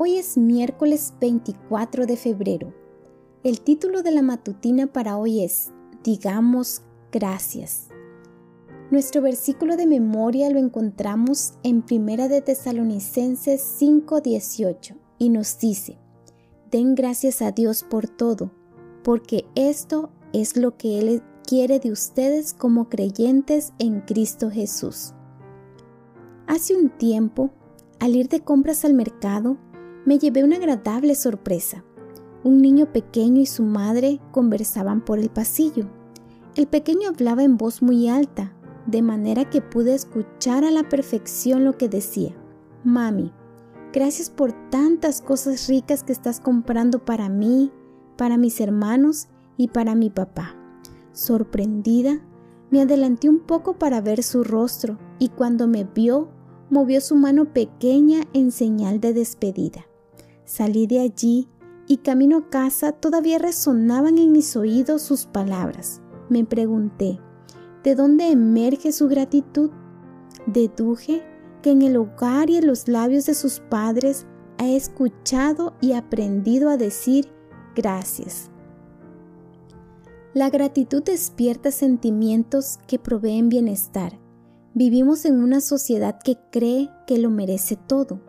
Hoy es miércoles 24 de febrero. El título de la matutina para hoy es Digamos gracias. Nuestro versículo de memoria lo encontramos en Primera de Tesalonicenses 5:18 y nos dice: Den gracias a Dios por todo, porque esto es lo que Él quiere de ustedes como creyentes en Cristo Jesús. Hace un tiempo, al ir de compras al mercado, me llevé una agradable sorpresa. Un niño pequeño y su madre conversaban por el pasillo. El pequeño hablaba en voz muy alta, de manera que pude escuchar a la perfección lo que decía. Mami, gracias por tantas cosas ricas que estás comprando para mí, para mis hermanos y para mi papá. Sorprendida, me adelanté un poco para ver su rostro y cuando me vio, movió su mano pequeña en señal de despedida. Salí de allí y camino a casa todavía resonaban en mis oídos sus palabras. Me pregunté, ¿de dónde emerge su gratitud? Deduje que en el hogar y en los labios de sus padres ha escuchado y aprendido a decir gracias. La gratitud despierta sentimientos que proveen bienestar. Vivimos en una sociedad que cree que lo merece todo.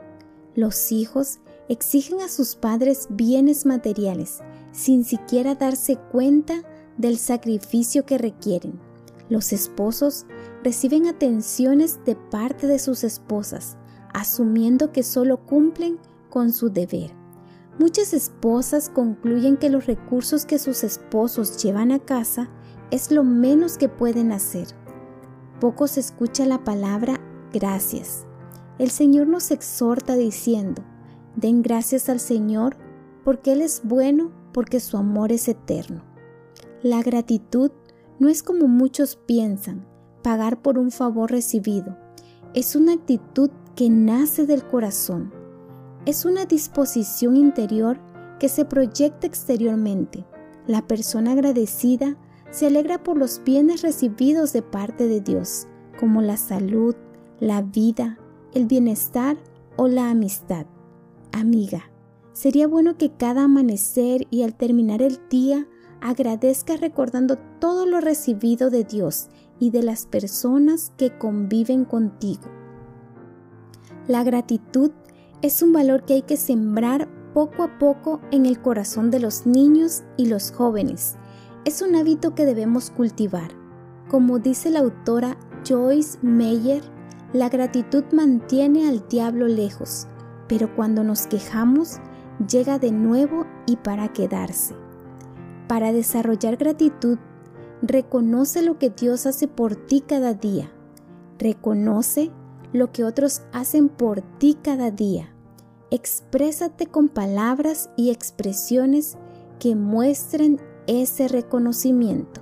Los hijos exigen a sus padres bienes materiales sin siquiera darse cuenta del sacrificio que requieren. Los esposos reciben atenciones de parte de sus esposas, asumiendo que solo cumplen con su deber. Muchas esposas concluyen que los recursos que sus esposos llevan a casa es lo menos que pueden hacer. Poco se escucha la palabra gracias. El Señor nos exhorta diciendo, Den gracias al Señor porque Él es bueno, porque su amor es eterno. La gratitud no es como muchos piensan, pagar por un favor recibido. Es una actitud que nace del corazón. Es una disposición interior que se proyecta exteriormente. La persona agradecida se alegra por los bienes recibidos de parte de Dios, como la salud, la vida, el bienestar o la amistad. Amiga, sería bueno que cada amanecer y al terminar el día agradezcas recordando todo lo recibido de Dios y de las personas que conviven contigo. La gratitud es un valor que hay que sembrar poco a poco en el corazón de los niños y los jóvenes. Es un hábito que debemos cultivar. Como dice la autora Joyce Meyer, la gratitud mantiene al diablo lejos pero cuando nos quejamos, llega de nuevo y para quedarse. Para desarrollar gratitud, reconoce lo que Dios hace por ti cada día. Reconoce lo que otros hacen por ti cada día. Exprésate con palabras y expresiones que muestren ese reconocimiento.